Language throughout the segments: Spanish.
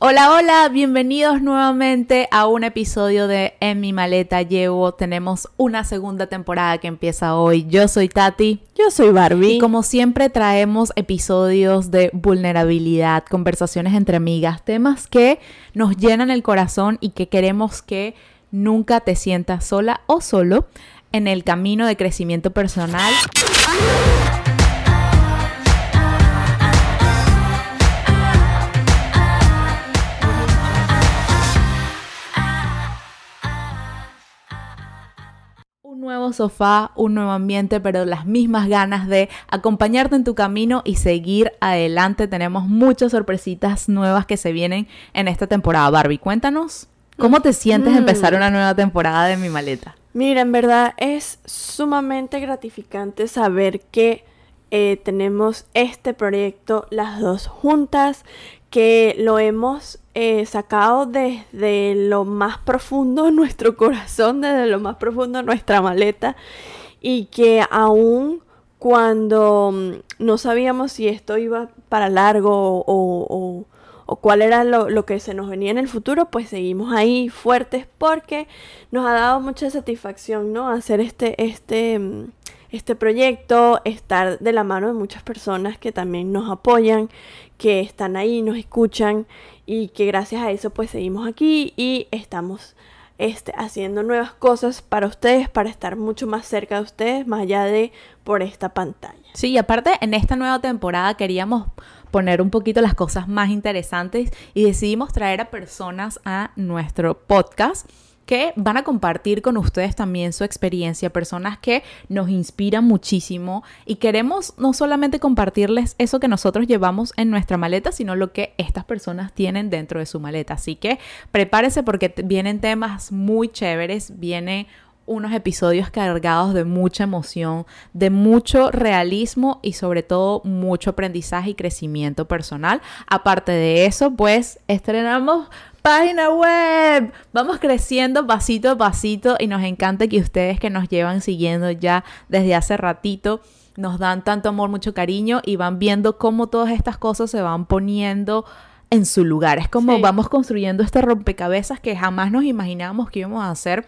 Hola, hola, bienvenidos nuevamente a un episodio de En mi maleta llevo. Tenemos una segunda temporada que empieza hoy. Yo soy Tati. Yo soy Barbie. Y como siempre traemos episodios de vulnerabilidad, conversaciones entre amigas, temas que nos llenan el corazón y que queremos que nunca te sientas sola o solo en el camino de crecimiento personal. Nuevo sofá, un nuevo ambiente, pero las mismas ganas de acompañarte en tu camino y seguir adelante. Tenemos muchas sorpresitas nuevas que se vienen en esta temporada. Barbie, cuéntanos, ¿cómo te sientes de empezar una nueva temporada de Mi Maleta? Mira, en verdad es sumamente gratificante saber que eh, tenemos este proyecto las dos juntas, que lo hemos eh, sacado desde lo más profundo nuestro corazón, desde lo más profundo nuestra maleta, y que aún cuando mm, no sabíamos si esto iba para largo o, cuál era lo, lo, que se nos venía en el futuro, pues seguimos ahí fuertes porque nos ha dado mucha satisfacción, ¿no? Hacer este, este mm, este proyecto, estar de la mano de muchas personas que también nos apoyan, que están ahí, nos escuchan y que gracias a eso pues seguimos aquí y estamos este, haciendo nuevas cosas para ustedes, para estar mucho más cerca de ustedes, más allá de por esta pantalla. Sí, y aparte en esta nueva temporada queríamos poner un poquito las cosas más interesantes y decidimos traer a personas a nuestro podcast que van a compartir con ustedes también su experiencia, personas que nos inspiran muchísimo y queremos no solamente compartirles eso que nosotros llevamos en nuestra maleta, sino lo que estas personas tienen dentro de su maleta. Así que prepárese porque vienen temas muy chéveres, viene unos episodios cargados de mucha emoción, de mucho realismo y sobre todo mucho aprendizaje y crecimiento personal. Aparte de eso, pues estrenamos página web. Vamos creciendo pasito a pasito y nos encanta que ustedes que nos llevan siguiendo ya desde hace ratito nos dan tanto amor, mucho cariño y van viendo cómo todas estas cosas se van poniendo en su lugar. Es como vamos construyendo este rompecabezas que jamás nos imaginábamos que íbamos a hacer.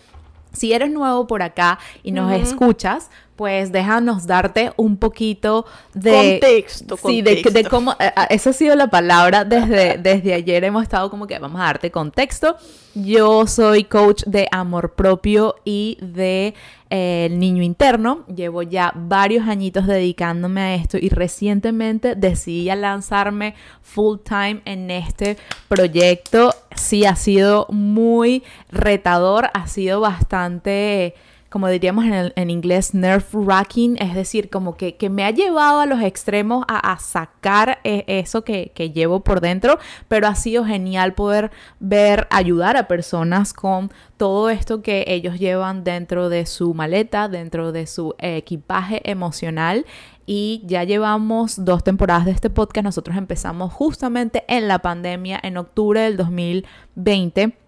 Si eres nuevo por acá y nos escuchas, pues déjanos darte un poquito de contexto. Sí, De, cómo, eh, ah, esa ha sido la palabra desde, desde ayer, hemos estado como que vamos a darte contexto. Yo soy coach de amor propio y de eh, niño interno, llevo ya varios añitos dedicándome a esto y recientemente decidí lanzarme full time en este proyecto. Sí, ha sido muy retador, ha sido bastante como diríamos en, inglés, nerve wracking, es decir, como que, me ha llevado a los extremos a, sacar eh, eso que, que, llevo por dentro, pero ha sido genial poder ver, ayudar a personas con todo esto que ellos llevan dentro de su maleta, dentro de su equipaje emocional. Y ya llevamos dos temporadas de este podcast. Nosotros empezamos justamente en la pandemia, en octubre del 2020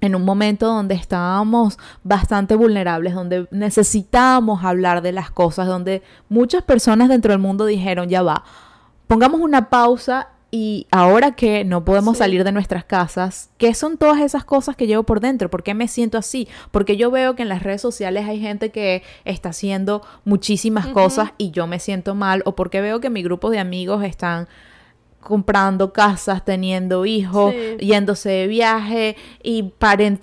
en un momento donde estábamos bastante vulnerables, donde necesitábamos hablar de las cosas, donde muchas personas dentro del mundo dijeron, ya va, pongamos una pausa y ahora que no podemos salir de nuestras casas, ¿qué son todas esas cosas que llevo por dentro? ¿Por qué me siento así? Porque yo veo que en las redes sociales hay gente que está haciendo muchísimas cosas y yo me siento mal, o porque veo que mi grupo de amigos están comprando casas, teniendo hijos, yéndose de viaje y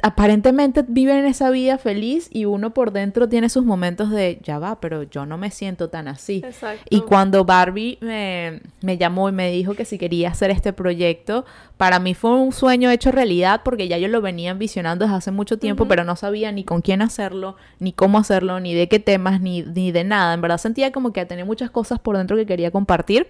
aparentemente viven esa vida feliz y uno por dentro tiene sus momentos de, ya va, pero yo no me siento tan así. Y cuando Barbie me, me, llamó y me dijo que si quería hacer este proyecto, para mí fue un sueño hecho realidad porque ya yo lo venía envisionando desde hace mucho tiempo, pero no sabía ni con quién hacerlo, ni cómo hacerlo, ni de qué temas, ni, ni de nada. En verdad sentía como que tenía muchas cosas por dentro que quería compartir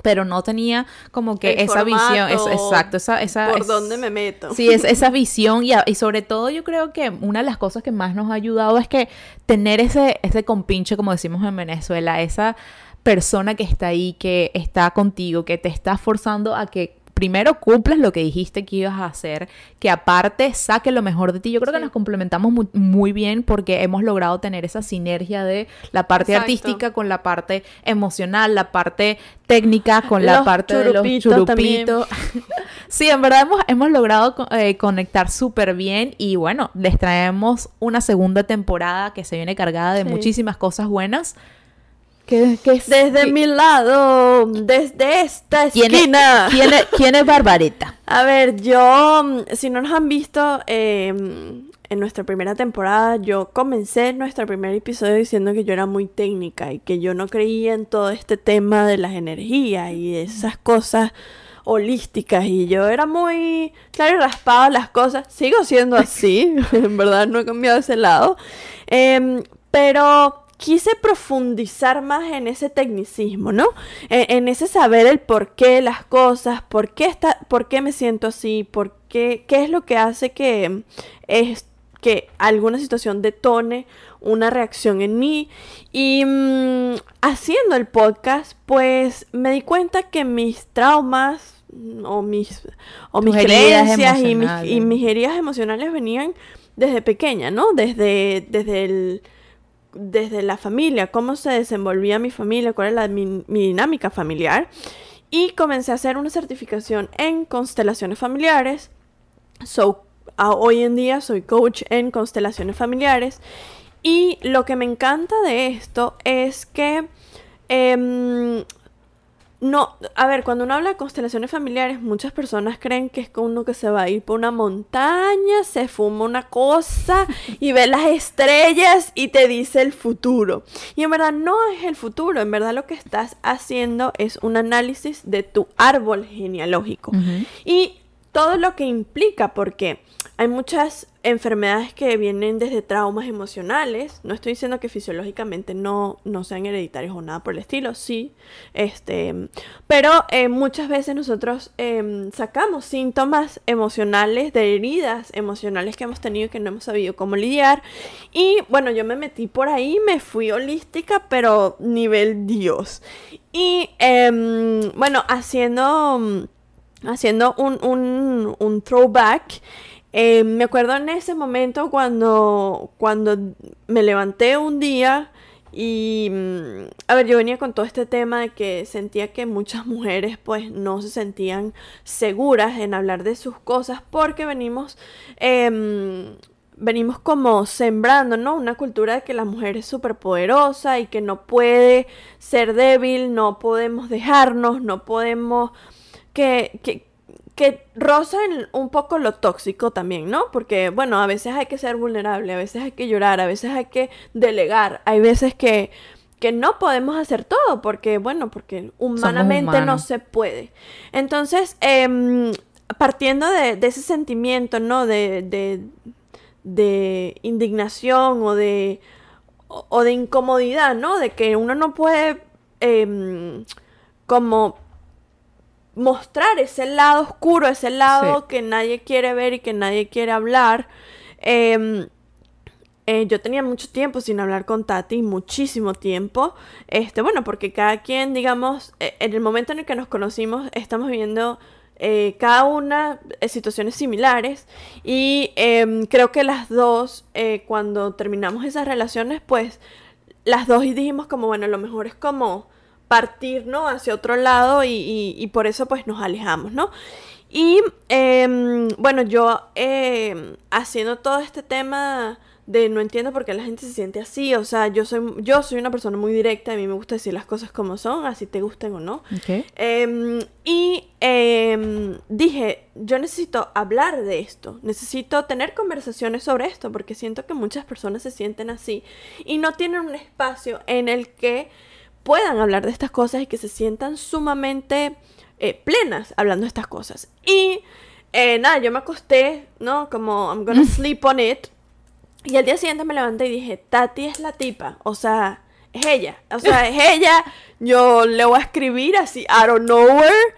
pero no tenía como que esa visión, exacto, esa, esa por dónde me meto. Sí, es, esa visión y, y, sobre todo yo creo que una de las cosas que más nos ha ayudado es que tener ese, ese compinche, como decimos en Venezuela, esa persona que está ahí, que está contigo, que te está forzando a que primero cumplas lo que dijiste que ibas a hacer, que aparte saque lo mejor de ti. Yo creo que nos complementamos muy, bien porque hemos logrado tener esa sinergia de la parte artística con la parte emocional, la parte técnica con la parte de los churupitos. sí, en verdad hemos, hemos logrado eh, conectar súper bien y bueno, les traemos una segunda temporada que se viene cargada de muchísimas cosas buenas. Que, desde mi lado, desde esta esquina. ¿Quién es, Barbarita? A ver, yo, mm, si no nos han visto em, en nuestra primera temporada, yo comencé nuestro primer episodio diciendo que yo era muy técnica y que yo no creía en todo este tema de las energías y esas cosas holísticas y yo era muy claro y raspado las cosas. Sigo siendo así, en verdad no he cambiado ese lado. Em, pero quise profundizar más en ese tecnicismo, ¿no? En, ese saber el por qué las cosas, por qué, está, por qué me siento así, por qué, qué es lo que hace que, es, que alguna situación detone una reacción en mí. Y mm, haciendo el podcast, pues me di cuenta que mis traumas o mis, o mis creencias y mis, y mis heridas emocionales venían desde pequeña, ¿no? Desde, desde el desde la familia, cómo se desenvolvía mi familia, cuál era mi, dinámica familiar. Y comencé a hacer una certificación en constelaciones familiares. So, hoy en día soy coach en constelaciones familiares. Y lo que me encanta de esto es que em, no, a ver, cuando uno habla de constelaciones familiares, muchas personas creen que es como uno que se va a ir por una montaña, se fuma una cosa y ve las estrellas y te dice el futuro. Y en verdad no es el futuro, en verdad lo que estás haciendo es un análisis de tu árbol genealógico. Y todo lo que implica, porque hay muchas enfermedades que vienen desde traumas emocionales. No estoy diciendo que fisiológicamente no, no sean hereditarios o nada por el estilo, sí. Este, pero eh, muchas veces nosotros em, sacamos síntomas emocionales de heridas emocionales que hemos tenido y que no hemos sabido cómo lidiar. Y bueno, yo me metí por ahí, me fui holística, pero nivel Dios. Y em, bueno, haciendo, haciendo un, un, un throwback. Eh, me acuerdo en ese momento cuando, cuando me levanté un día y, mm, a ver, yo venía con todo este tema de que sentía que muchas mujeres pues no se sentían seguras en hablar de sus cosas porque venimos, em, venimos como sembrando, ¿no? Una cultura de que la mujer es súper poderosa y que no puede ser débil, no podemos dejarnos, no podemos... Que, que, que rozan un poco lo tóxico también, ¿no? Porque, bueno, a veces hay que ser vulnerable, a veces hay que llorar, a veces hay que delegar, hay veces que, que no podemos hacer todo, porque, bueno, porque humanamente no se puede. Entonces, em, partiendo de, ese sentimiento, ¿no? De, de, de indignación o de, o, de incomodidad, ¿no? De que uno no puede... Em, como mostrar ese lado oscuro, ese lado que nadie quiere ver y que nadie quiere hablar. Em, eh, yo tenía mucho tiempo sin hablar con Tati, muchísimo tiempo. Este, bueno, porque cada quien, digamos, e, en el momento en el que nos conocimos, estamos viviendo eh, cada una eh, situaciones similares. Y em, creo que las dos, cuando terminamos esas relaciones, pues las dos dijimos como, bueno, lo mejor es como partir, ¿no? Hacia otro lado y, por eso pues nos alejamos, ¿no? Y em, bueno, yo em, haciendo todo este tema de no entiendo por qué la gente se siente así, o sea, yo soy, yo soy una persona muy directa, a mí me gusta decir las cosas como son, así te gusten o no. Em, y dije, yo necesito hablar de esto, necesito tener conversaciones sobre esto, porque siento que muchas personas se sienten así y no tienen un espacio en el que puedan hablar de estas cosas y que se sientan sumamente eh, plenas hablando de estas cosas. Y eh, nada, yo me acosté, ¿no? Como I'm gonna sleep on it. Y al día siguiente me levanté y dije, Tati es la tipa, o sea, es ella, o sea, es ella. Yo le voy a escribir así, out of nowhere.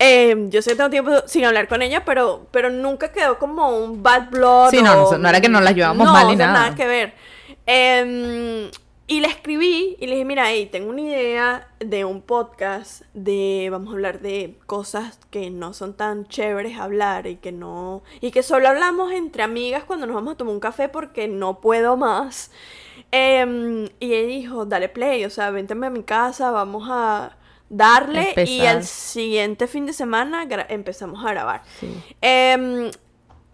Em, yo sé que tengo tiempo sin hablar con ella, pero, pero nunca quedó como un bad blood. Sí, no, no, era que no la llevamos mal ni nada. nada que ver. Eh, y le escribí y le dije, mira, hey, tengo una idea de un podcast, de, vamos a hablar de cosas que no son tan chéveres hablar y que no, y que solo hablamos entre amigas cuando nos vamos a tomar un café porque no puedo más. Em, y ella dijo, dale play, o sea, vénteme a mi casa, vamos a darle y al siguiente fin de semana empezamos a grabar. Em,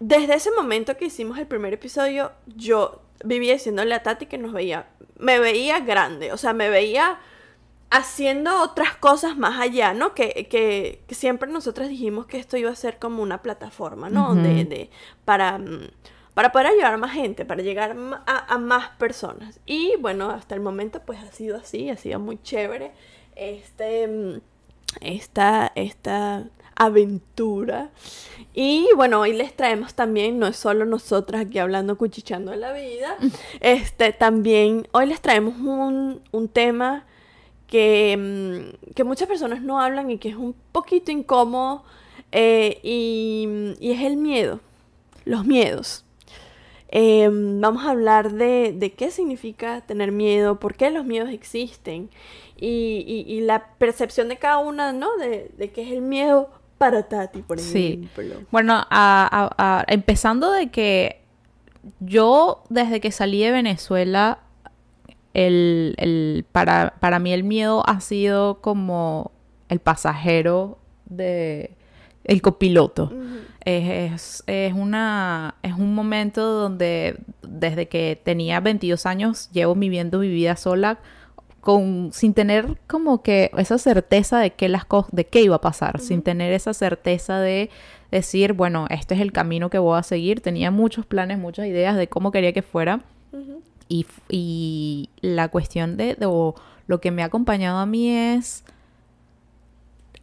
desde ese momento que hicimos el primer episodio, yo vivía diciéndole a Tati que nos veía me veía grande, o sea, me veía haciendo otras cosas más allá, ¿no? Que, que, siempre nosotras dijimos que esto iba a ser como una plataforma, ¿no? de, de, para, mm, para poder ayudar a más gente, para llegar a, a, más personas. Y bueno, hasta el momento pues ha sido así, ha sido muy chévere. Este, mm, esta, esta aventura. Y bueno, hoy les traemos también, no es solo nosotras aquí hablando, cuchichando de la vida, este, también hoy les traemos un, un tema que, mm, que, muchas personas no hablan y que es un poquito incómodo eh, y, y, es el miedo, los miedos. Em, vamos a hablar de, de, qué significa tener miedo, por qué los miedos existen y, y, la percepción de cada una, ¿no? De, de qué es el miedo para Tati, por ejemplo. Sí. Bueno, empezando de que yo desde que salí de Venezuela, el, para, para mí el miedo ha sido como el pasajero de el copiloto. es, es, una, es un momento donde desde que tenía 22 años llevo viviendo mi vida sola con, sin tener como que esa certeza de qué, las de qué iba a pasar, sin tener esa certeza de decir, bueno, este es el camino que voy a seguir. Tenía muchos planes, muchas ideas de cómo quería que fuera. y, y, la cuestión de, lo que me ha acompañado a mí es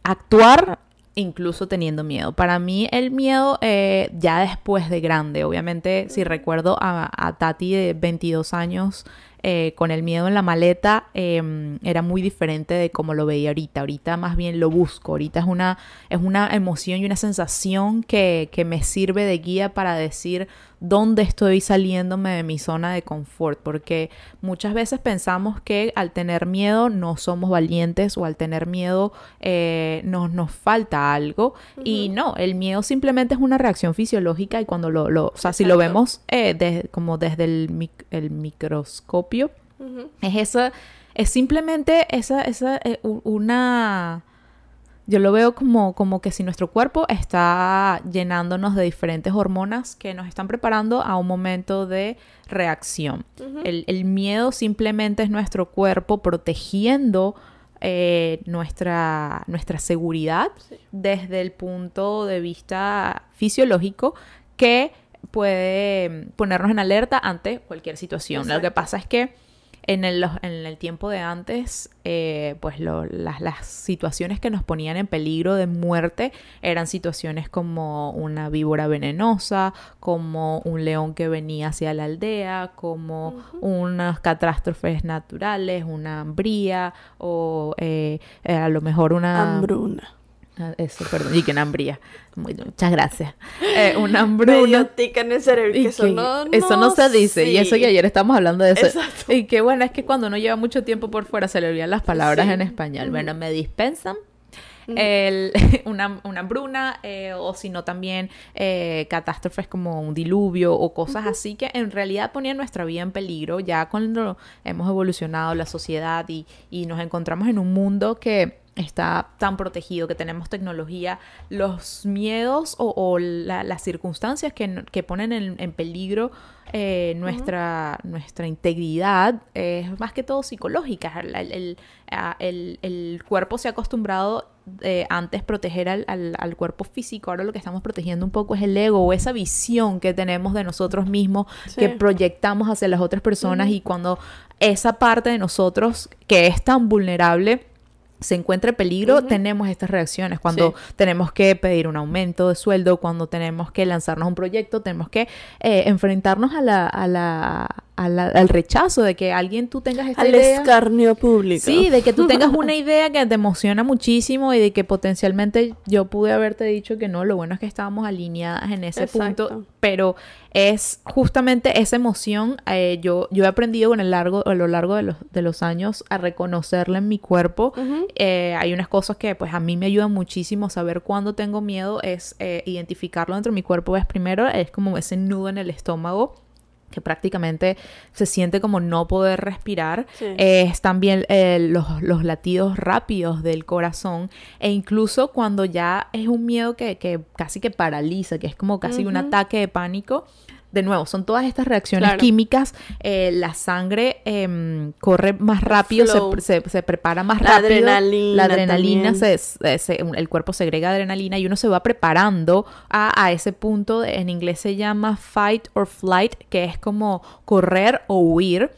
actuar incluso teniendo miedo. Para mí el miedo eh, ya después de grande, obviamente si recuerdo a, a, Tati de 22 años eh, con el miedo en la maleta em, era muy diferente de como lo veía ahorita. Ahorita más bien lo busco. Ahorita es una, es una emoción y una sensación que, que me sirve de guía para decir dónde estoy saliéndome de mi zona de confort, porque muchas veces pensamos que al tener miedo no somos valientes o al tener miedo eh, nos, falta algo. Y no, el miedo simplemente es una reacción fisiológica y cuando lo, lo o sea, si lo vemos eh, como desde el, el microscopio, es eso, es simplemente esa, esa, eh, una yo lo veo como, como que si nuestro cuerpo está llenándonos de diferentes hormonas que nos están preparando a un momento de reacción. el, miedo simplemente es nuestro cuerpo protegiendo eh, nuestra, nuestra seguridad desde el punto de vista fisiológico que puede ponernos en alerta ante cualquier situación. Lo que pasa es que en el, en el tiempo de antes, eh, pues las, las, situaciones que nos ponían en peligro de muerte eran situaciones como una víbora venenosa, como un león que venía hacia la aldea, como unas catástrofes naturales, una hambría o eh, a lo mejor una... Hambruna. Ah, eso, perdón. Y que en hambría. muchas gracias. Eh, una hambruna. en el cerebro. Que eso, no, eso no se dice. Y eso que ayer estamos hablando de eso. Exacto. Y que bueno, es que cuando uno lleva mucho tiempo por fuera se le olvidan las palabras en español. Bueno, me dispensan. El, una, una, hambruna eh, o si no también eh, catástrofes como un diluvio o cosas así que en realidad ponían nuestra vida en peligro ya cuando hemos evolucionado la sociedad y, y nos encontramos en un mundo que está tan protegido, que tenemos tecnología, los miedos o, las circunstancias que, ponen en, peligro eh, nuestra, nuestra integridad es más que todo psicológica. El, el, cuerpo se ha acostumbrado eh, antes proteger al, cuerpo físico, ahora lo que estamos protegiendo un poco es el ego o esa visión que tenemos de nosotros mismos, que proyectamos hacia las otras personas y cuando esa parte de nosotros que es tan vulnerable, se encuentra peligro, tenemos estas reacciones. Cuando tenemos que pedir un aumento de sueldo, cuando tenemos que lanzarnos un proyecto, tenemos que eh, enfrentarnos a la, a la al rechazo de que alguien tú tengas esta al idea. escarnio público. Sí, de que tú tengas una idea que te emociona muchísimo y de que potencialmente yo pude haberte dicho que no, lo bueno es que estábamos alineadas en ese punto, pero es justamente esa emoción, eh, yo, yo he aprendido con el largo, a lo largo de los, de los años a reconocerla en mi cuerpo. Eh, hay unas cosas que pues a mí me ayudan muchísimo saber cuándo tengo miedo, es eh, identificarlo dentro de mi cuerpo, es primero, es como ese nudo en el estómago que prácticamente se siente como no poder respirar. es también eh, los, latidos rápidos del corazón e incluso cuando ya es un miedo que, casi que paraliza, que es como casi un ataque de pánico, de nuevo, son todas estas reacciones químicas. Eh, la sangre em, corre más rápido, se, prepara más rápido. Adrenalina la adrenalina. Se, el cuerpo segrega adrenalina y uno se va preparando a, ese punto. En inglés se llama fight or flight, que es como correr o huir.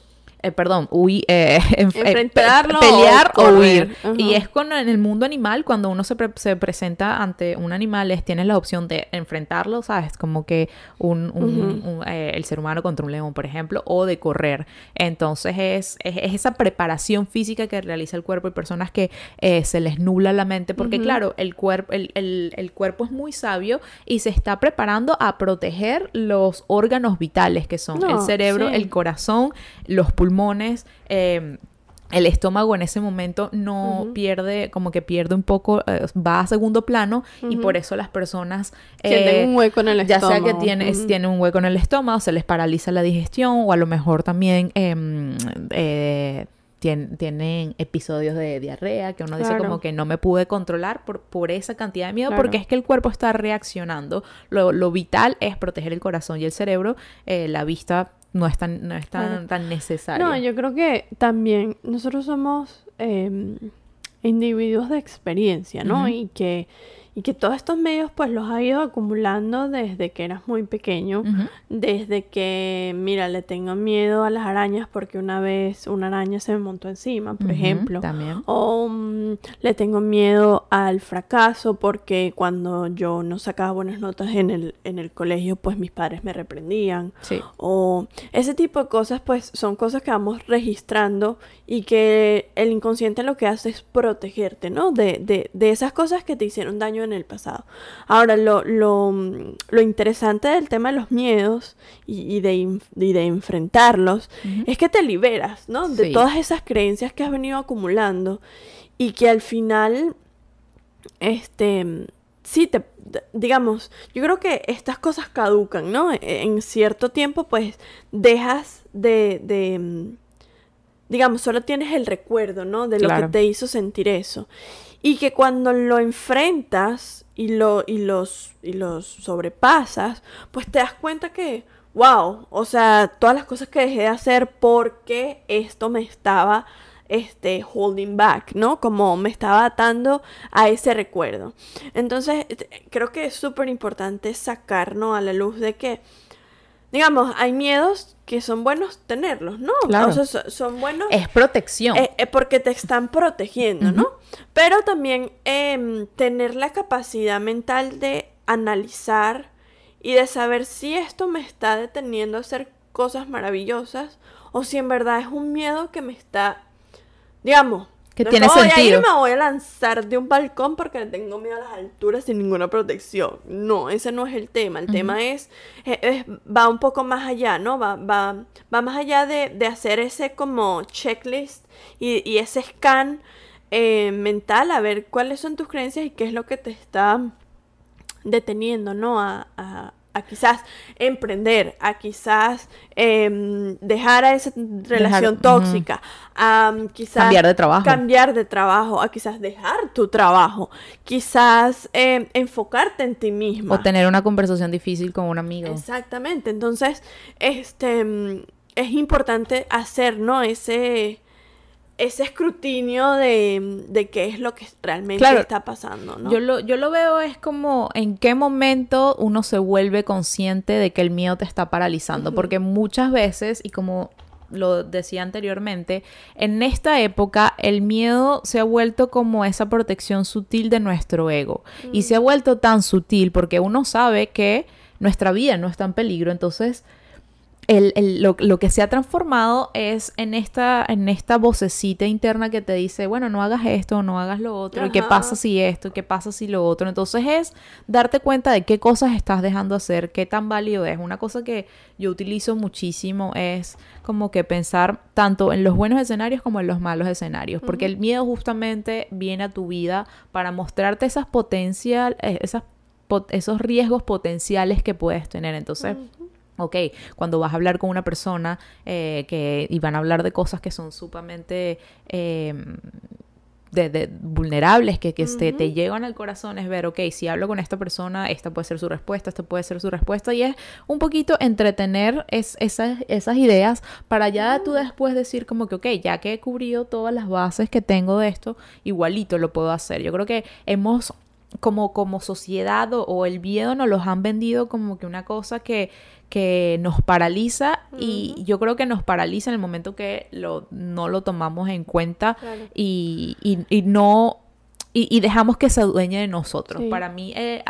Eh, perdón, eh, eh, enfrentarlo, pelear o, huir. Y es con en el mundo animal, cuando uno se, se, presenta ante un animal, es, tienes la opción de enfrentarlo, ¿sabes? Como que un, un, el ser humano contra un león, por ejemplo, o de correr. Entonces es, es, esa preparación física que realiza el cuerpo. y personas que se les nubla la mente, porque claro, el, cuerpo el, el, el cuerpo es muy sabio y se está preparando a proteger los órganos vitales, que son el cerebro, el corazón, los pulmones Em, el estómago en ese momento no pierde, como que pierde un poco, eh, va a segundo plano y por eso las personas... tienen eh, un hueco en el estómago. Ya sea que tienen, un hueco en el estómago, se les paraliza la digestión o a lo mejor también em, eh, tienen, episodios de diarrea que uno dice como que no me pude controlar por, por esa cantidad de miedo porque es que el cuerpo está reaccionando. Lo, lo, vital es proteger el corazón y el cerebro. la vista no es tan, no es tan, tan necesario. No, yo creo que también nosotros somos em, individuos de experiencia, ¿no? Y que y que todos estos medios pues los ha ido acumulando desde que eras muy pequeño, desde que, mira, le tengo miedo a las arañas porque una vez una araña se me montó encima, por ejemplo, también. o mm, le tengo miedo al fracaso porque cuando yo no sacaba buenas notas en el, en el colegio pues mis padres me reprendían, sí. o ese tipo de cosas pues son cosas que vamos registrando y que el inconsciente lo que hace es protegerte, ¿no? De, de, de esas cosas que te hicieron daño en el pasado. Ahora, lo, lo, lo interesante del tema de los miedos y, de, de, enfrentarlos es que te liberas, ¿no? De todas esas creencias que has venido acumulando y que al final, este, sí, te, digamos, yo creo que estas cosas caducan, ¿no? E, en cierto tiempo, pues, dejas de, de digamos, solo tienes el recuerdo, ¿no? De lo que te hizo sentir eso. Y que cuando lo enfrentas y, lo, y, los, y los sobrepasas, pues te das cuenta que, wow, o sea, todas las cosas que dejé de hacer porque esto me estaba este holding back, ¿no? Como me estaba atando a ese recuerdo. Entonces, creo que es súper importante sacarnos a la luz de que digamos, hay miedos que son buenos tenerlos, ¿no? Claro. O sea, son buenos. Es protección. Eh, eh, porque te están protegiendo, ¿no? Pero también em, tener la capacidad mental de analizar y de saber si esto me está deteniendo a hacer cosas maravillosas o si en verdad es un miedo que me está, digamos, que tiene voy A ir, me voy a lanzar de un balcón porque le tengo miedo a las alturas sin ninguna protección. No, ese no es el tema. El tema es, va un poco más allá, ¿no? Va, va, va más allá de, de hacer ese como checklist y, y ese scan eh, mental a ver cuáles son tus creencias y qué es lo que te está deteniendo, ¿no? a, a quizás emprender, a quizás em, dejar a esa relación tóxica, a quizás cambiar de trabajo. Cambiar de trabajo, a quizás dejar tu trabajo, quizás em, enfocarte en ti mismo. O tener una conversación difícil con un amigo. Exactamente. Entonces, este em, es importante hacer, ¿no? Ese ese escrutinio de, de, qué es lo que realmente está pasando, ¿no? Yo lo, yo lo veo es como en qué momento uno se vuelve consciente de que el miedo te está paralizando, porque muchas veces, y como lo decía anteriormente, en esta época el miedo se ha vuelto como esa protección sutil de nuestro ego, y se ha vuelto tan sutil porque uno sabe que nuestra vida no está en peligro, entonces el, lo, lo, que se ha transformado es en esta, en esta vocecita interna que te dice, bueno, no hagas esto, no hagas lo otro, qué pasa si esto, qué pasa si lo otro. Entonces es darte cuenta de qué cosas estás dejando hacer, qué tan válido es. Una cosa que yo utilizo muchísimo es como que pensar tanto en los buenos escenarios como en los malos escenarios, porque el miedo justamente viene a tu vida para mostrarte esas potencial, eh, esas, esos riesgos potenciales que puedes tener. Entonces... Ok, cuando vas a hablar con una persona eh, que, y van a hablar de cosas que son sumamente em, de, vulnerables, que, que te, llegan al corazón, es ver, ok, si hablo con esta persona, esta puede ser su respuesta, esta puede ser su respuesta, y es un poquito entretener es, esas, esas ideas para ya tú después decir como que, ok, ya que he cubrido todas las bases que tengo de esto, igualito lo puedo hacer. Yo creo que hemos como, como sociedad o, el miedo nos los han vendido como que una cosa que, que nos paraliza y yo creo que nos paraliza en el momento que lo, no lo tomamos en cuenta y, y, y, no y, dejamos que se adueñe de nosotros. Para mí eh,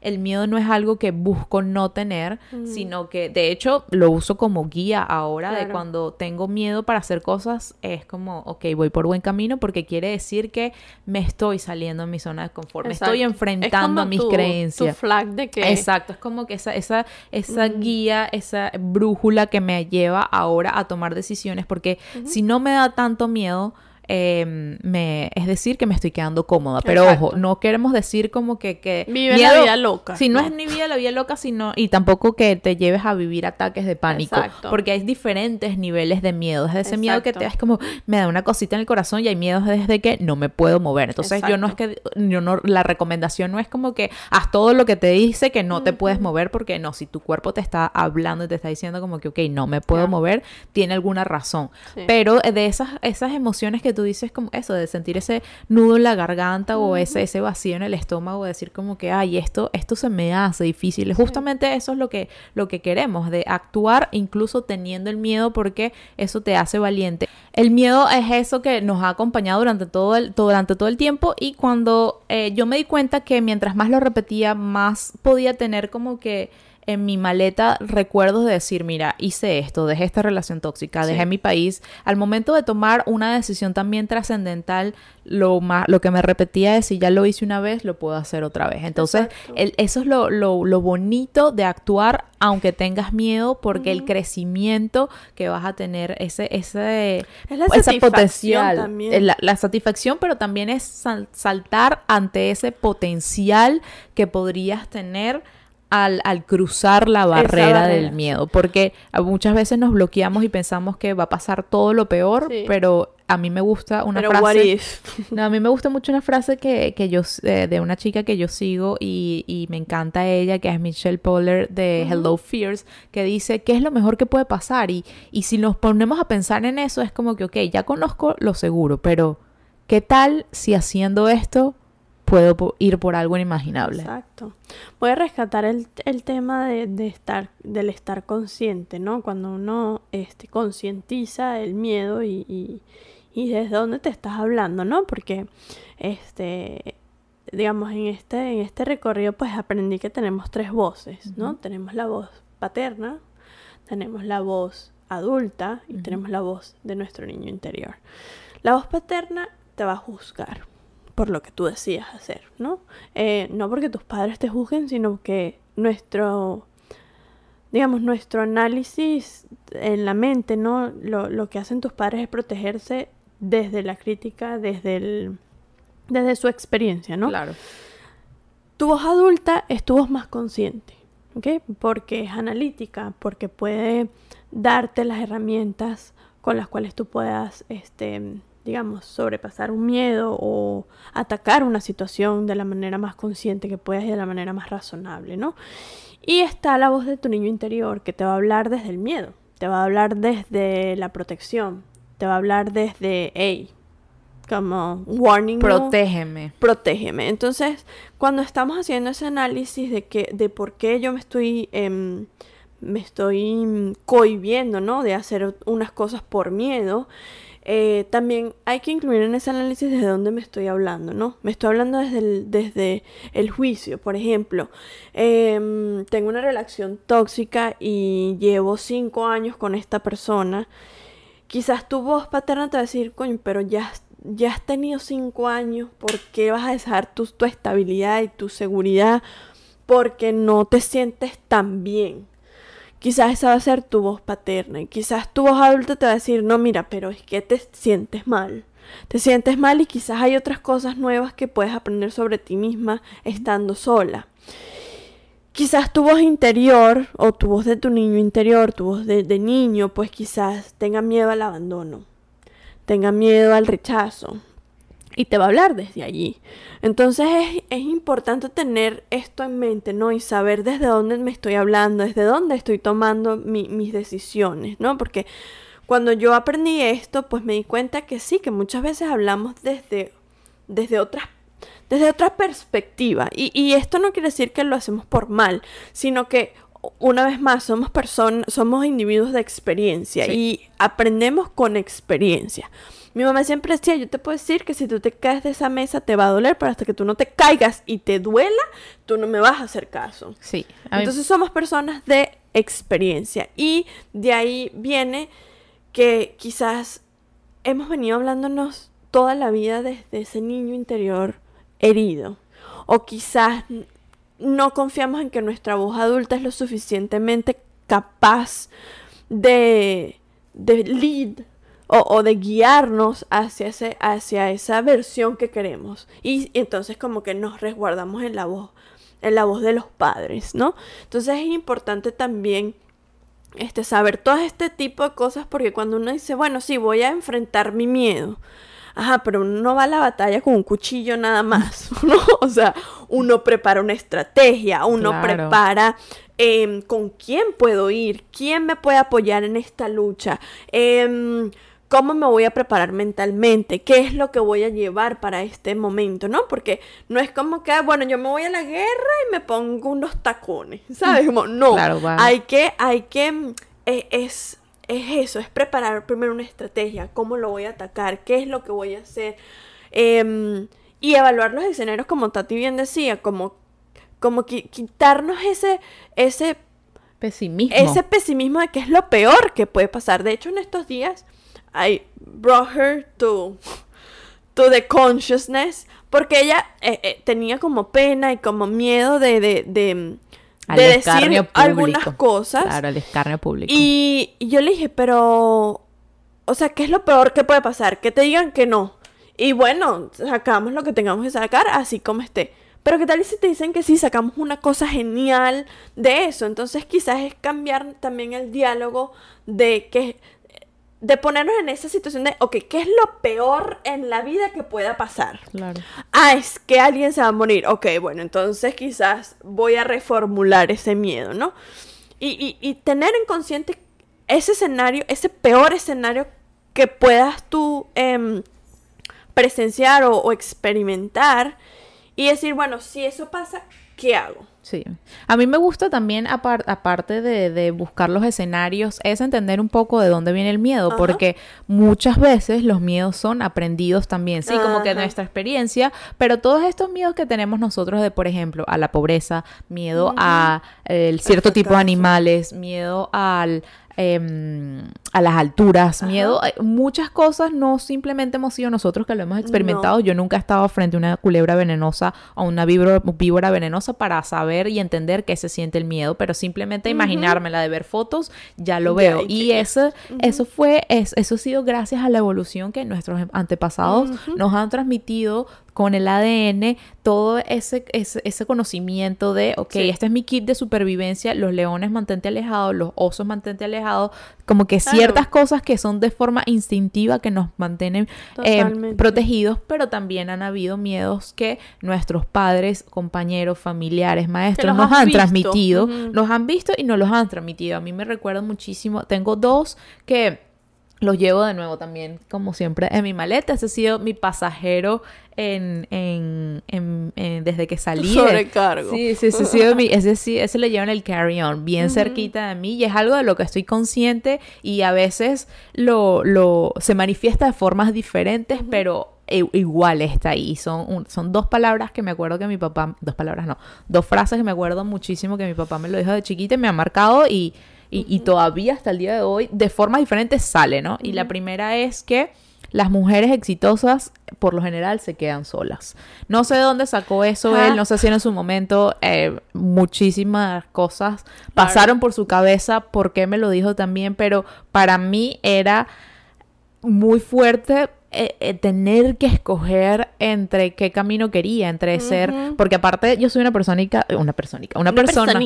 el miedo no es algo que busco no tener, sino que de hecho lo uso como guía ahora de cuando tengo miedo para hacer cosas, es como, ok, voy por buen camino porque quiere decir que me estoy saliendo de mi zona de confort, me estoy enfrentando a mis creencias. Tu flag de que... Exacto, es como que esa, esa, esa guía, esa brújula que me lleva ahora a tomar decisiones porque si no me da tanto miedo, Em, me, es decir que me estoy quedando cómoda. Pero ojo, no queremos decir como que... que Vive la vida loca. Si no, es ni vida la vida loca, sino... Y tampoco que te lleves a vivir ataques de pánico. Porque hay diferentes niveles de miedo. Es ese miedo que te das como... Me da una cosita en el corazón y hay miedos desde que no me puedo mover. Entonces yo no es que... Yo no, la recomendación no es como que haz todo lo que te dice que no te puedes mover porque no, si tu cuerpo te está hablando y te está diciendo como que, ok, no me puedo mover, tiene alguna razón. Pero de esas, esas emociones que tú dices como eso, de sentir ese nudo en la garganta o ese, ese vacío en el estómago, decir como que, ay, esto, esto se me hace difícil. Justamente eso es lo que, lo que queremos, de actuar incluso teniendo el miedo porque eso te hace valiente. El miedo es eso que nos ha acompañado durante todo el, durante todo el tiempo y cuando eh, yo me di cuenta que mientras más lo repetía, más podía tener como que en mi maleta recuerdos de decir, mira, hice esto, dejé esta relación tóxica, dejé mi país. Al momento de tomar una decisión también trascendental, lo, más, lo que me repetía es, si ya lo hice una vez, lo puedo hacer otra vez. Entonces, eso es lo, lo, bonito de actuar aunque tengas miedo, porque el crecimiento que vas a tener, ese, ese, es la esa potencial, también. La, la, satisfacción, pero también es saltar ante ese potencial que podrías tener al, al, cruzar la barrera, del miedo, porque muchas veces nos bloqueamos y pensamos que va a pasar todo lo peor, pero a mí me gusta una frase. No, a mí me gusta mucho una frase que, que yo eh, de una chica que yo sigo y, y, me encanta ella, que es Michelle Poller de Hello Fears, que dice qué es lo mejor que puede pasar. Y, y si nos ponemos a pensar en eso, es como que, ok, ya conozco lo seguro, pero ¿qué tal si haciendo esto puedo ir por algo inimaginable. Exacto. Voy a rescatar el, tema de, estar, del estar consciente, ¿no? Cuando uno este, concientiza el miedo y, y, y, desde dónde te estás hablando, ¿no? Porque, este, digamos, en este, en este recorrido, pues aprendí que tenemos tres voces, ¿no? Tenemos la voz paterna, tenemos la voz adulta y tenemos la voz de nuestro niño interior. La voz paterna te va a juzgar por lo que tú decías hacer, ¿no? Eh, no porque tus padres te juzguen, sino que nuestro, digamos, nuestro análisis en la mente, ¿no? Lo, que hacen tus padres es protegerse desde la crítica, desde, el, desde su experiencia, ¿no? Claro. Tu voz adulta es tu voz más consciente, ¿ok? Porque es analítica, porque puede darte las herramientas con las cuales tú puedas, este, digamos, sobrepasar un miedo o atacar una situación de la manera más consciente que puedas y de la manera más razonable, ¿no? Y está la voz de tu niño interior que te va a hablar desde el miedo, te va a hablar desde la protección, te va a hablar desde, hey, como warning. Protégeme. Protégeme. Entonces, cuando estamos haciendo ese análisis de que, de por qué yo me estoy, em, me estoy cohibiendo, ¿no? De hacer unas cosas por miedo, eh, también hay que incluir en ese análisis desde dónde me estoy hablando, ¿no? Me estoy hablando desde el, desde el juicio, por ejemplo. Em, tengo una relación tóxica y llevo cinco años con esta persona. Quizás tu voz paterna te va a decir, coño, pero ya, ya has tenido cinco años, ¿por qué vas a dejar tu, tu estabilidad y tu seguridad? Porque no te sientes tan bien. Quizás esa va a ser tu voz paterna y quizás tu voz adulta te va a decir, no, mira, pero es que te sientes mal. Te sientes mal y quizás hay otras cosas nuevas que puedes aprender sobre ti misma estando sola. Quizás tu voz interior o tu voz de tu niño interior, tu voz de, de niño, pues quizás tenga miedo al abandono, tenga miedo al rechazo, y te va a hablar desde allí. Entonces es, importante tener esto en mente, ¿no? Y saber desde dónde me estoy hablando, desde dónde estoy tomando mis decisiones, ¿no? Porque cuando yo aprendí esto, pues me di cuenta que sí, que muchas veces hablamos desde, desde otras desde otra perspectiva. Y, y, esto no quiere decir que lo hacemos por mal, sino que una vez más somos personas, somos individuos de experiencia y aprendemos con experiencia. Mi mamá siempre decía, yo te puedo decir que si tú te caes de esa mesa te va a doler, pero hasta que tú no te caigas y te duela, tú no me vas a hacer caso. Sí. Entonces somos personas de experiencia y de ahí viene que quizás hemos venido hablándonos toda la vida desde ese niño interior herido o quizás no confiamos en que nuestra voz adulta es lo suficientemente capaz de, de lead o, de guiarnos hacia, ese, hacia esa versión que queremos. Y, entonces como que nos resguardamos en la voz, en la voz de los padres, ¿no? Entonces es importante también este, saber todo este tipo de cosas porque cuando uno dice, bueno, sí, voy a enfrentar mi miedo. Ajá, pero uno no va a la batalla con un cuchillo nada más, ¿no? O sea, uno prepara una estrategia, uno prepara em, con quién puedo ir, quién me puede apoyar en esta lucha. Eh, cómo me voy a preparar mentalmente, qué es lo que voy a llevar para este momento, ¿no? Porque no es como que, bueno, yo me voy a la guerra y me pongo unos tacones, ¿sabes? Como, no, hay que, hay que, mm, e, es, es eso, es preparar primero una estrategia, cómo lo voy a atacar, qué es lo que voy a hacer, em, y evaluar los escenarios como Tati bien decía, como, como quitarnos ese, ese pesimismo. Ese pesimismo de que es lo peor que puede pasar. De hecho, en estos días I brought her to, to the consciousness, porque ella eh, eh, tenía como pena y como miedo de, de, de, decir algunas cosas. Claro, el escarnio público. Y, y yo le dije, pero, o sea, ¿qué es lo peor que puede pasar? Que te digan que no. Y bueno, sacamos lo que tengamos que sacar así como esté. Pero qué tal si te dicen que sí, sacamos una cosa genial de eso. Entonces quizás es cambiar también el diálogo de que de ponernos en esa situación de, ok, ¿qué es lo peor en la vida que pueda pasar? Claro. Ah, es que alguien se va a morir. Ok, bueno, entonces quizás voy a reformular ese miedo, ¿no? Y, y, tener en consciente ese escenario, ese peor escenario que puedas tú em, presenciar o, o experimentar y decir, bueno, si eso pasa, ¿qué hago? Sí. A mí me gusta también, aparte de, buscar los escenarios, es entender un poco de dónde viene el miedo, porque muchas veces los miedos son aprendidos también, sí, como que nuestra experiencia, pero todos estos miedos que tenemos nosotros de, por ejemplo, a la pobreza, miedo a cierto tipo de animales, miedo al Em, a las alturas, miedo, muchas cosas no simplemente hemos sido nosotros que lo hemos experimentado. Yo nunca he estado frente a una culebra venenosa o una víbora, venenosa para saber y entender qué se siente el miedo, pero simplemente imaginármela de ver fotos, ya lo veo. y eso, eso fue, eso ha sido gracias a la evolución que nuestros antepasados nos han transmitido con el ADN todo ese, ese, conocimiento de, ok, este es mi kit de supervivencia, los leones mantente alejados, los osos mantente alejados, como que ciertas cosas que son de forma instintiva que nos mantienen eh, protegidos, pero también han habido miedos que nuestros padres, compañeros, familiares, maestros nos han transmitido, nos han visto y nos los han transmitido. A mí me recuerda muchísimo, tengo dos que lo llevo de nuevo también, como siempre, en mi maleta. Ese ha sido mi pasajero en, en, en, desde que salí. Sobrecargo. Sí, sí, ese, ha sido mi, ese, sí, ese lo llevo en el carry-on, bien cerquita de mí. Y es algo de lo que estoy consciente y a veces lo, lo se manifiesta de formas diferentes, pero igual está ahí. Son, son dos palabras que me acuerdo que mi papá, dos palabras no, dos frases que me acuerdo muchísimo que mi papá me lo dijo de chiquita y me ha marcado y y, todavía hasta el día de hoy de formas diferentes sale, ¿no? Y la primera es que las mujeres exitosas por lo general se quedan solas. No sé de dónde sacó eso él, no sé si en su momento eh, muchísimas cosas pasaron por su cabeza, por qué me lo dijo también, pero para mí era muy fuerte eh, eh, tener que escoger entre qué camino quería, entre ser, porque aparte yo soy una persona, una persona, una, persona,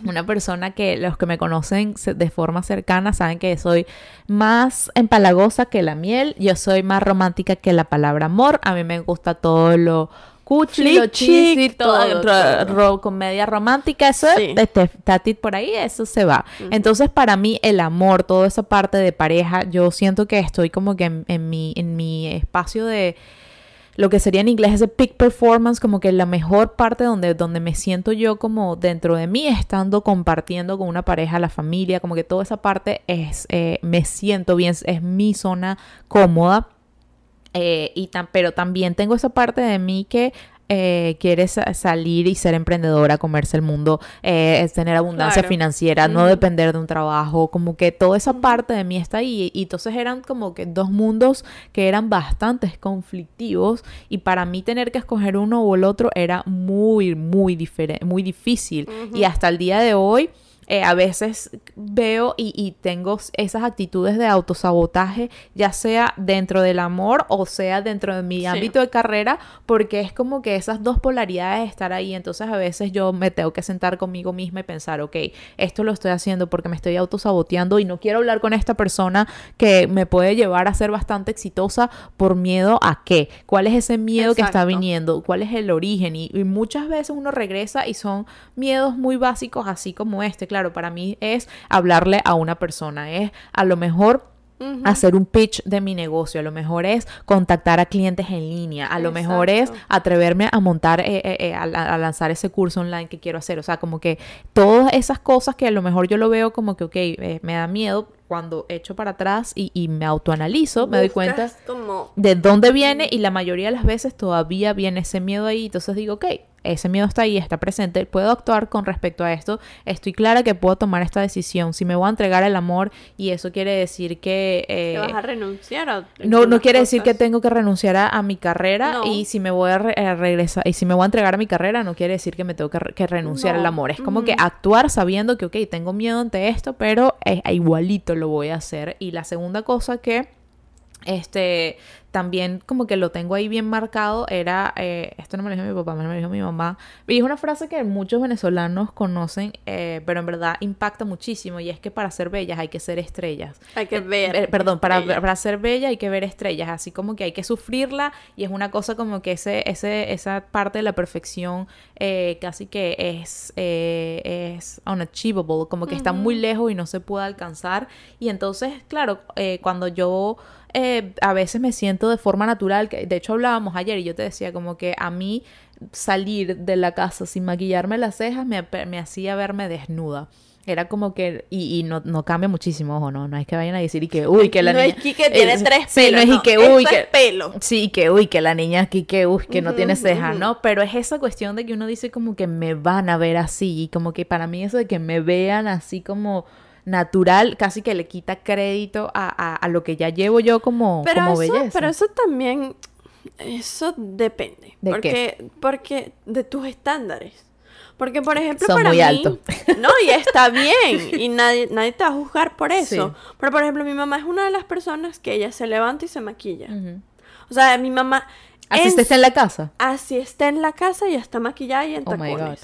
una persona que los que me conocen de forma cercana saben que soy más empalagosa que la miel, yo soy más romántica que la palabra amor, a mí me gusta todo lo cuchi, lo todo, comedia romántica, eso, este, tatit por ahí, eso se va. Entonces, para mí, el amor, toda esa parte de pareja, yo siento que estoy como que en mi, en mi espacio de lo que sería en inglés ese peak performance, como que la mejor parte donde, donde me siento yo como dentro de mí, estando compartiendo con una pareja, la familia, como que toda esa parte es, eh, me siento bien, es mi zona cómoda. Eh, y tan, pero también tengo esa parte de mí que eh, quieres salir y ser emprendedora, comerse el mundo, eh, es tener abundancia financiera, no depender de un trabajo, como que toda esa parte de mí está ahí. Y, entonces eran como que dos mundos que eran bastante conflictivos y para mí tener que escoger uno o el otro era muy, muy, muy difícil. Y hasta el día de hoy eh, a veces veo y, tengo esas actitudes de autosabotaje, ya sea dentro del amor o sea dentro de mi ámbito de carrera, porque es como que esas dos polaridades estar ahí. Entonces a veces yo me tengo que sentar conmigo misma y pensar, ok, esto lo estoy haciendo porque me estoy autosaboteando y no quiero hablar con esta persona que me puede llevar a ser bastante exitosa por miedo a qué, cuál es ese miedo que está viniendo, cuál es el origen. y muchas veces uno regresa y son miedos muy básicos, así como este claro, para mí es hablarle a una persona, es a lo mejor hacer un pitch de mi negocio, a lo mejor es contactar a clientes en línea, a lo mejor es atreverme a montar, eh, eh, eh, a, lanzar ese curso online que quiero hacer, o sea, como que todas esas cosas que a lo mejor yo lo veo como que, ok, me da miedo, cuando echo para atrás y, y me autoanalizo, me doy cuenta de dónde viene y la mayoría de las veces todavía viene ese miedo ahí, entonces digo, ok, ese miedo está ahí, está presente, puedo actuar con respecto a esto, estoy clara que puedo tomar esta decisión, si me voy a entregar el amor y eso quiere decir que... Eh, vas a renunciar a No, no quiere decir que tengo que renunciar a, mi carrera y si me voy a, regresar y si me voy a entregar a mi carrera no quiere decir que me tengo que, renunciar al amor, es como que actuar sabiendo que, ok, tengo miedo ante esto, pero es igualito lo voy a hacer. Y la segunda cosa que este también como que lo tengo ahí bien marcado, era, eh, esto no me lo dijo mi papá, me lo dijo mi mamá, y es una frase que muchos venezolanos conocen, eh, pero en verdad impacta muchísimo, y es que para ser bellas hay que ser estrellas. Hay que eh, ver. perdón, para, para, ser bella hay que ver estrellas, así como que hay que sufrirla, y es una cosa como que ese, ese, esa parte de la perfección casi que es, es unachievable, como que está muy lejos y no se puede alcanzar, y entonces, claro, cuando yo... a veces me siento de forma natural, que de hecho hablábamos ayer y yo te decía como que a mí salir de la casa sin maquillarme las cejas me, me hacía verme desnuda. Era como que, y, no, no, cambia muchísimo, ojo, no, no es que vayan a decir y que, uy, que la no niña... es que tiene tres pelos, no es y que, uy, que... pelo. Sí, que, uy, que la niña aquí, que, uy, que no tiene cejas, ¿no? Pero es esa cuestión de que uno dice como que me van a ver así, y como que para mí eso de que me vean así como natural, casi que le quita crédito a, a, lo que ya llevo yo como, pero como belleza. Pero eso también, eso depende. ¿De porque, qué? Porque de tus estándares. Porque, por ejemplo, Son para muy mí... alto. No, y está bien. Y nadie, nadie te va a juzgar por eso. Pero, por ejemplo, mi mamá es una de las personas que ella se levanta y se maquilla. O sea, mi mamá... ¿Así está en la casa? Así está en la casa y está maquillada y en oh My God.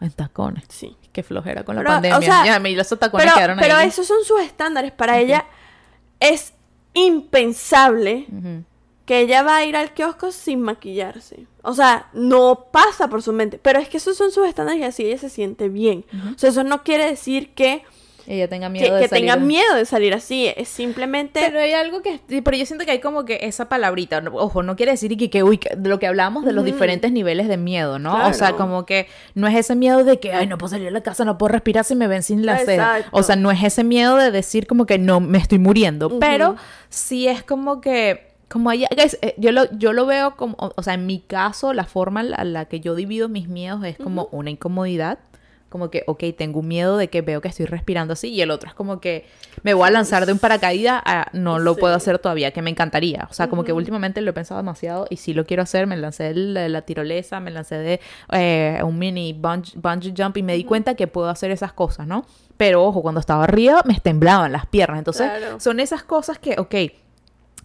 En tacones. Sí. Qué flojera con la pandemia. O sea, ya, me, los pero, quedaron pero esos son sus estándares. Para ella es impensable que ella va a ir al kiosco sin maquillarse. O sea, no pasa por su mente. Pero es que esos son sus estándares y así ella se siente bien. O sea, eso no quiere decir que ella tenga miedo que, de que salir tenga miedo de salir así. Es simplemente. Pero hay algo que, pero yo siento que hay como que esa palabrita, ojo, no quiere decir que, que uy, de lo que hablamos de los diferentes niveles de miedo, ¿no? O sea, como que no es ese miedo de que, ay, no puedo salir de la casa, no puedo respirar si me ven sin la. Exacto. O sea, no es ese miedo de decir como que no, me estoy muriendo, pero sí es como que... Como es- eh, yo, lo, yo lo veo como, o o sea, en mi caso, la forma en la, en la que yo divido mis miedos es como una incomodidad, como que, ok, tengo un miedo de que veo que estoy respirando así, y el otro es como que me voy a lanzar de un paracaídas, a, no lo Sí. puedo hacer todavía, que me encantaría. O sea, como que últimamente lo he pensado demasiado y sí lo quiero hacer. Me lancé de la, tirolesa, me lancé de eh, un mini bungee, bungee jump y me di cuenta que puedo hacer esas cosas, ¿no? Pero ojo, cuando estaba arriba me temblaban las piernas. Entonces, Claro. son esas cosas que, ok,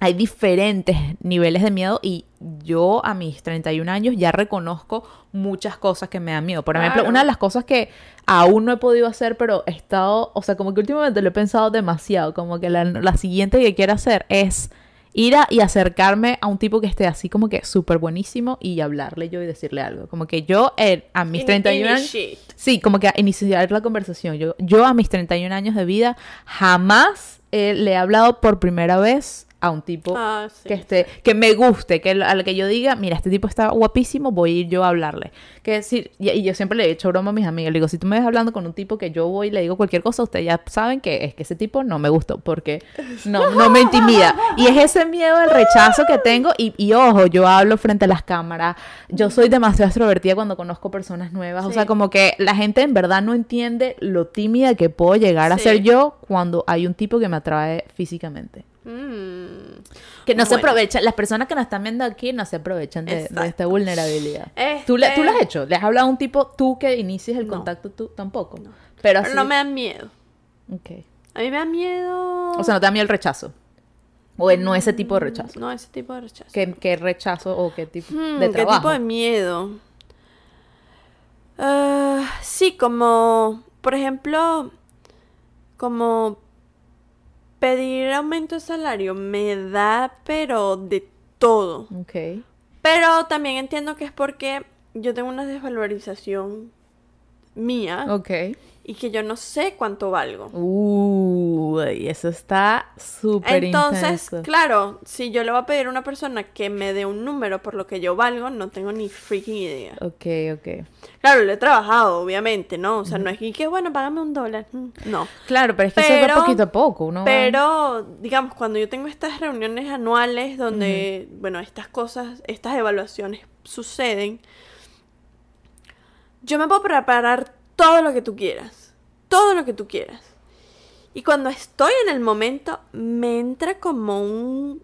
hay diferentes niveles de miedo y yo a mis 31 años ya reconozco muchas cosas que me dan miedo. Por ejemplo, Claro. una de las cosas que aún no he podido hacer, pero he estado, o sea, como que últimamente lo he pensado demasiado, como que la, la siguiente que quiero hacer es ir a, y acercarme a un tipo que esté así como que súper buenísimo y hablarle yo y decirle algo. Como que yo eh, a mis In- 31 años... initiate. Sí, como que a iniciar la conversación. Yo, yo a mis 31 años de vida jamás eh, le he hablado por primera vez a un tipo Ah, sí. que esté, que me guste, que al que yo diga, mira, este tipo está guapísimo, voy a ir yo a hablarle. Que decir, y, y yo siempre le he hecho broma a mis amigas, le digo, si tú me ves hablando con un tipo que yo voy y le digo cualquier cosa, ustedes ya saben que es que ese tipo no me gustó, porque no, no me intimida. Y es ese miedo al rechazo que tengo, y, y ojo, yo hablo frente a las cámaras, yo soy demasiado extrovertida cuando conozco personas nuevas, o sea, como que la gente en verdad no entiende lo tímida que puedo llegar a Sí. ser yo cuando hay un tipo que me atrae físicamente. Mm. Que no se aprovechan, las personas que nos están viendo aquí no se aprovechan de, de esta vulnerabilidad. ¿Tú, le- Este- ¿Tú lo has hecho? ¿Le has hablado a un tipo tú que inicies el No. contacto tú tampoco? Pero Pero así. no me da miedo. Ok. A mí me da miedo. O sea, no te da miedo el rechazo. O el no ese tipo de rechazo. No, ese tipo de rechazo. ¿Qué, qué rechazo o qué tipo Hmm, de ¿Qué trabajo? tipo de miedo? Ah, sí, como, por ejemplo, como pedir aumento de salario me da, pero de todo. Ok. Pero también entiendo que es porque yo tengo una desvalorización mía Ok. Y que yo no sé cuánto valgo. Uh, y eso está súper Entonces, intenso. claro, si yo le voy a pedir a una persona que me dé un número por lo que yo valgo, no tengo ni freaking idea. Ok, ok. Claro, lo he trabajado, obviamente, ¿no? O sea, no es que, que, bueno, págame un dólar. Mm, No. Claro, pero es que eso va Pero- poquito a poco. Va- Pero, digamos, cuando yo tengo estas reuniones anuales donde, bueno, estas cosas, estas evaluaciones suceden, yo me puedo preparar todo lo que tú quieras. Todo lo que tú quieras. Y cuando estoy en el momento, me entra como un...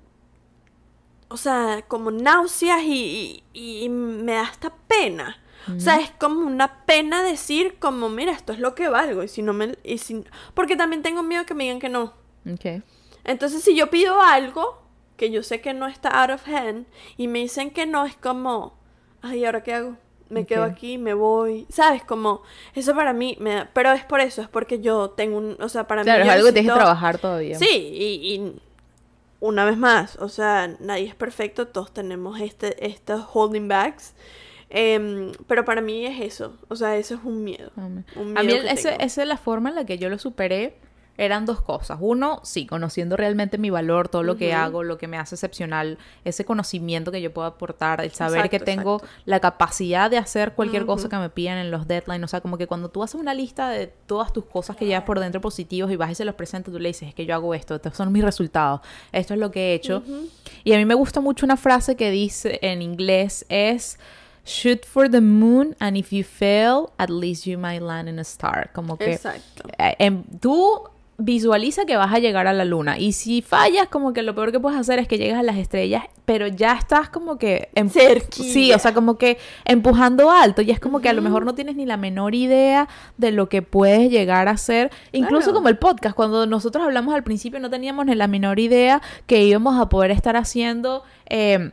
O sea, como náuseas y, y- y me da hasta pena. O sea, es como una pena decir como, mira, esto es lo que valgo. Y si no me... Y si, porque también tengo miedo que me digan que no. Ok. Entonces, si yo pido algo que yo sé que no está out of hand y me dicen que no, es como, ay, ¿ahora qué hago? Me quedo aquí, me voy, ¿sabes? Como, eso para mí me da, pero es por eso, es porque yo tengo un, o sea, para Claro, mí es yo algo que tienes que trabajar todavía. Sí, y, y una vez más, o sea, nadie es perfecto, todos tenemos este, estos holding backs, em, pero para mí es eso, o sea, eso es un miedo. A mí el- tengo. esa es la forma en la que yo lo superé. Eran dos cosas. Uno, sí, conociendo realmente mi valor, todo lo que hago, lo que me hace excepcional, ese conocimiento que yo puedo aportar, el saber que tengo exacto. la capacidad de hacer cualquier cosa que me pidan en los deadlines. O sea, como que cuando tú haces una lista de todas tus cosas que llevas por dentro positivos y vas y se los presentas, tú le dices, es que yo hago esto, estos son mis resultados, esto es lo que he hecho. Y a mí me gusta mucho una frase que dice en inglés es shoot for the moon and if you fail, at least you might land in a star. Como que Exacto. eh, em, tú visualiza que vas a llegar a la luna y si fallas como que lo peor que puedes hacer es que llegas a las estrellas pero ya estás como que em- Cerquilla. sí o sea como que empujando alto y es como que a lo mejor no tienes ni la menor idea de lo que puedes llegar a hacer incluso Claro. como el podcast cuando nosotros hablamos al principio no teníamos ni la menor idea que íbamos a poder estar haciendo em,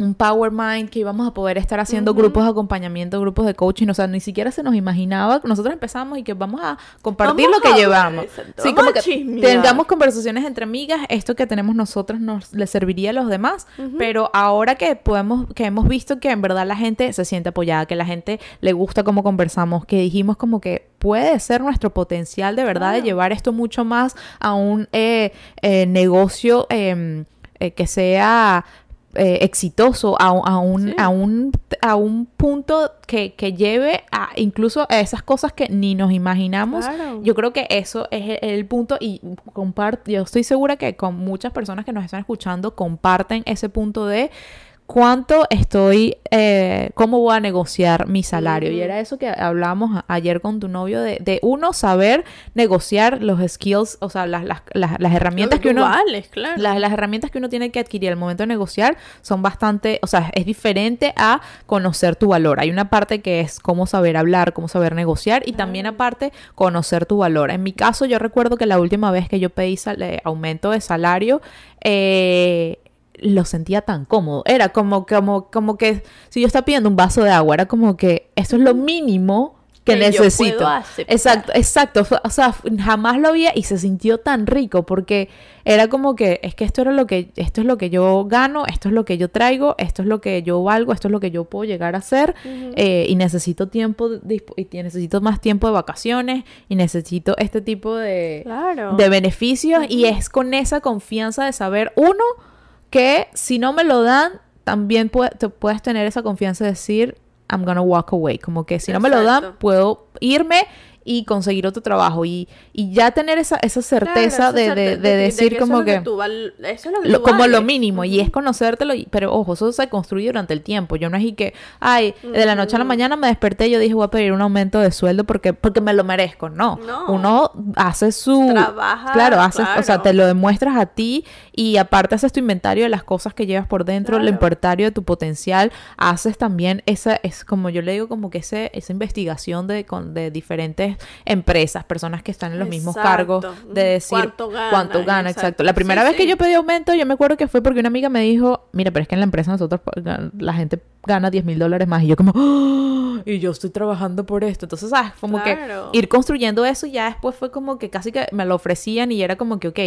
un Power Mind, que íbamos a poder estar haciendo grupos de acompañamiento, grupos de coaching, o sea, ni siquiera se nos imaginaba, nosotros empezamos y que vamos a compartir Vamos lo que llevamos. exacto, Sí, vamos como que tengamos conversaciones entre amigas, esto que tenemos nosotros nos le serviría a los demás, pero ahora que podemos, que hemos visto que en verdad la gente se siente apoyada, que la gente le gusta cómo conversamos, que dijimos como que puede ser nuestro potencial de verdad de llevar esto mucho más a un eh, eh, negocio em, eh, que sea eh, exitoso a, un- a un, Sí. a, un, a un punto que, que lleve a incluso a esas cosas que ni nos imaginamos. Claro. Yo creo que eso es el, el punto y comparto, yo estoy segura que con muchas personas que nos están escuchando comparten ese punto de cuánto estoy, eh, cómo voy a negociar mi salario. Y era eso que hablábamos a- ayer con tu novio, de, de uno saber negociar los skills, o sea, las, las, las, las herramientas que uno... vales, claro. Las, las herramientas que uno tiene que adquirir al momento de negociar son bastante, o sea, es diferente a conocer tu valor. Hay una parte que es cómo saber hablar, cómo saber negociar y también aparte conocer tu valor. En mi caso, yo recuerdo que la última vez que yo pedí eh, aumento de salario, eh, lo sentía tan cómodo. Era como, como, como que si yo estaba pidiendo un vaso de agua, era como que esto es lo mínimo que, Que yo necesito. puedo. Exacto, exacto. O sea, jamás lo había y se sintió tan rico porque era como que es que esto era lo que esto es lo que yo gano, esto es lo que yo traigo, esto es lo que yo valgo, esto es lo que yo puedo llegar a hacer eh, y necesito tiempo y necesito más tiempo de vacaciones y necesito este tipo de Claro. de beneficios y es con esa confianza de saber uno que si no me lo dan también te puedes tener esa confianza de decir I'm gonna walk away como que si no me lo dan puedo irme y conseguir otro trabajo y, y ya tener esa, esa certeza de, de- de que- decir como es que, tú val- eso es lo que lo- tú como lo mínimo y es conocértelo y- pero ojo eso se construye durante el tiempo yo no es y que ay de la noche a la mañana me desperté y yo dije voy a pedir un aumento de sueldo porque porque me lo merezco no, No. uno hace su Trabaja, claro haces o sea te lo demuestras a ti y aparte haces tu inventario de las cosas que llevas por dentro el Claro. inventario de tu potencial haces también esa es como yo le digo como que ese, esa investigación de con, de diferentes empresas personas que están en los mismos cargos de decir ¿Cuánto gana? cuánto gana, Exacto. exacto. La primera Sí, vez que yo pedí aumento, yo me acuerdo que fue porque una amiga me dijo, mira, pero es que en la empresa nosotros la gente gana 10 mil dólares más y yo como, "Ah, y yo estoy trabajando por esto. Entonces, ¿sabes? Como Claro. que ir construyendo eso y ya después fue como que casi que me lo ofrecían y era como que, ok,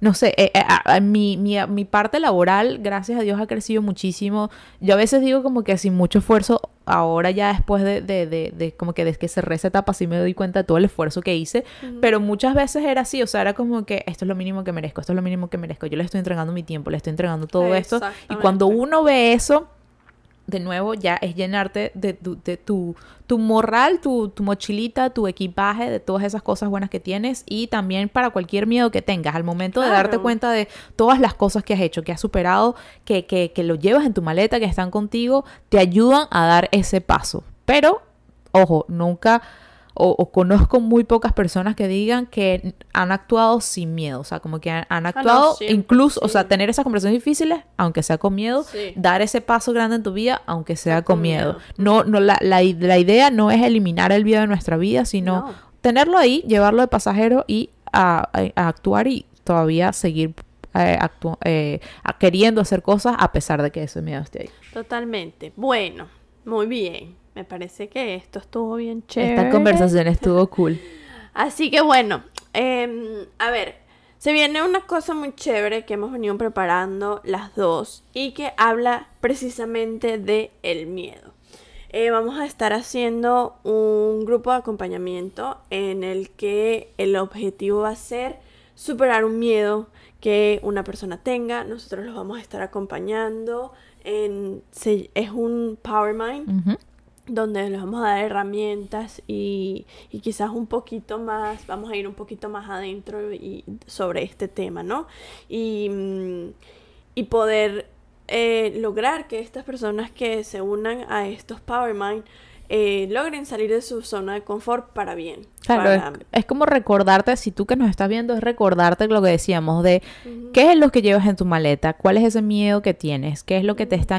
no sé, eh, eh, a- a- mi, mi, mi parte laboral, gracias a Dios, ha crecido muchísimo. Yo a veces digo como que sin mucho esfuerzo, ahora ya después de, de, de, de como que desde que cerré esa etapa sí me doy cuenta de todo el esfuerzo que hice, pero muchas veces era así, o sea, era como que esto es lo mínimo que merezco, esto es lo mínimo que merezco, yo le estoy entregando mi tiempo, le estoy entregando todo esto y cuando uno ve eso, de nuevo ya es llenarte de tu, de tu, tu morral, tu, tu mochilita, tu equipaje, de todas esas cosas buenas que tienes y también para cualquier miedo que tengas, al momento de darte cuenta de todas las cosas que has hecho, que has superado, que, que, que lo llevas en tu maleta, que están contigo, te ayudan a dar ese paso. Pero, ojo, nunca... O, o conozco muy pocas personas que digan que han actuado sin miedo, o sea, como que han, han Ah, no, actuado incluso, o sea, tener esas conversaciones difíciles, aunque sea con miedo, Sí. dar ese paso grande en tu vida, aunque sea con con miedo. miedo. No, no, la, la, la idea no es eliminar el miedo de nuestra vida, sino No. tenerlo ahí, llevarlo de pasajero y a, a- a actuar y todavía seguir eh, eh, queriendo hacer cosas a pesar de que ese miedo esté ahí. Totalmente. Bueno, muy bien. Me parece que esto estuvo bien chévere. Esta conversación estuvo cool. Así que bueno, em, a ver, se viene una cosa muy chévere que hemos venido preparando las dos y que habla precisamente de el miedo. Eh, vamos a estar haciendo un grupo de acompañamiento en el que el objetivo va a ser superar un miedo que una persona tenga. Nosotros los vamos a estar acompañando. En, se- es un Power Mind. Donde les vamos a dar herramientas y, y quizás un poquito más, vamos a ir un poquito más adentro y sobre este tema, ¿no? Y, mm, y poder eh, lograr que estas personas que se unan a estos Power Mind eh, logren salir de su zona de confort para bien. Claro, para- es, es como recordarte, si tú que nos estás viendo, es recordarte lo que decíamos de qué es lo que llevas en tu maleta, cuál es ese miedo que tienes, qué es lo que te está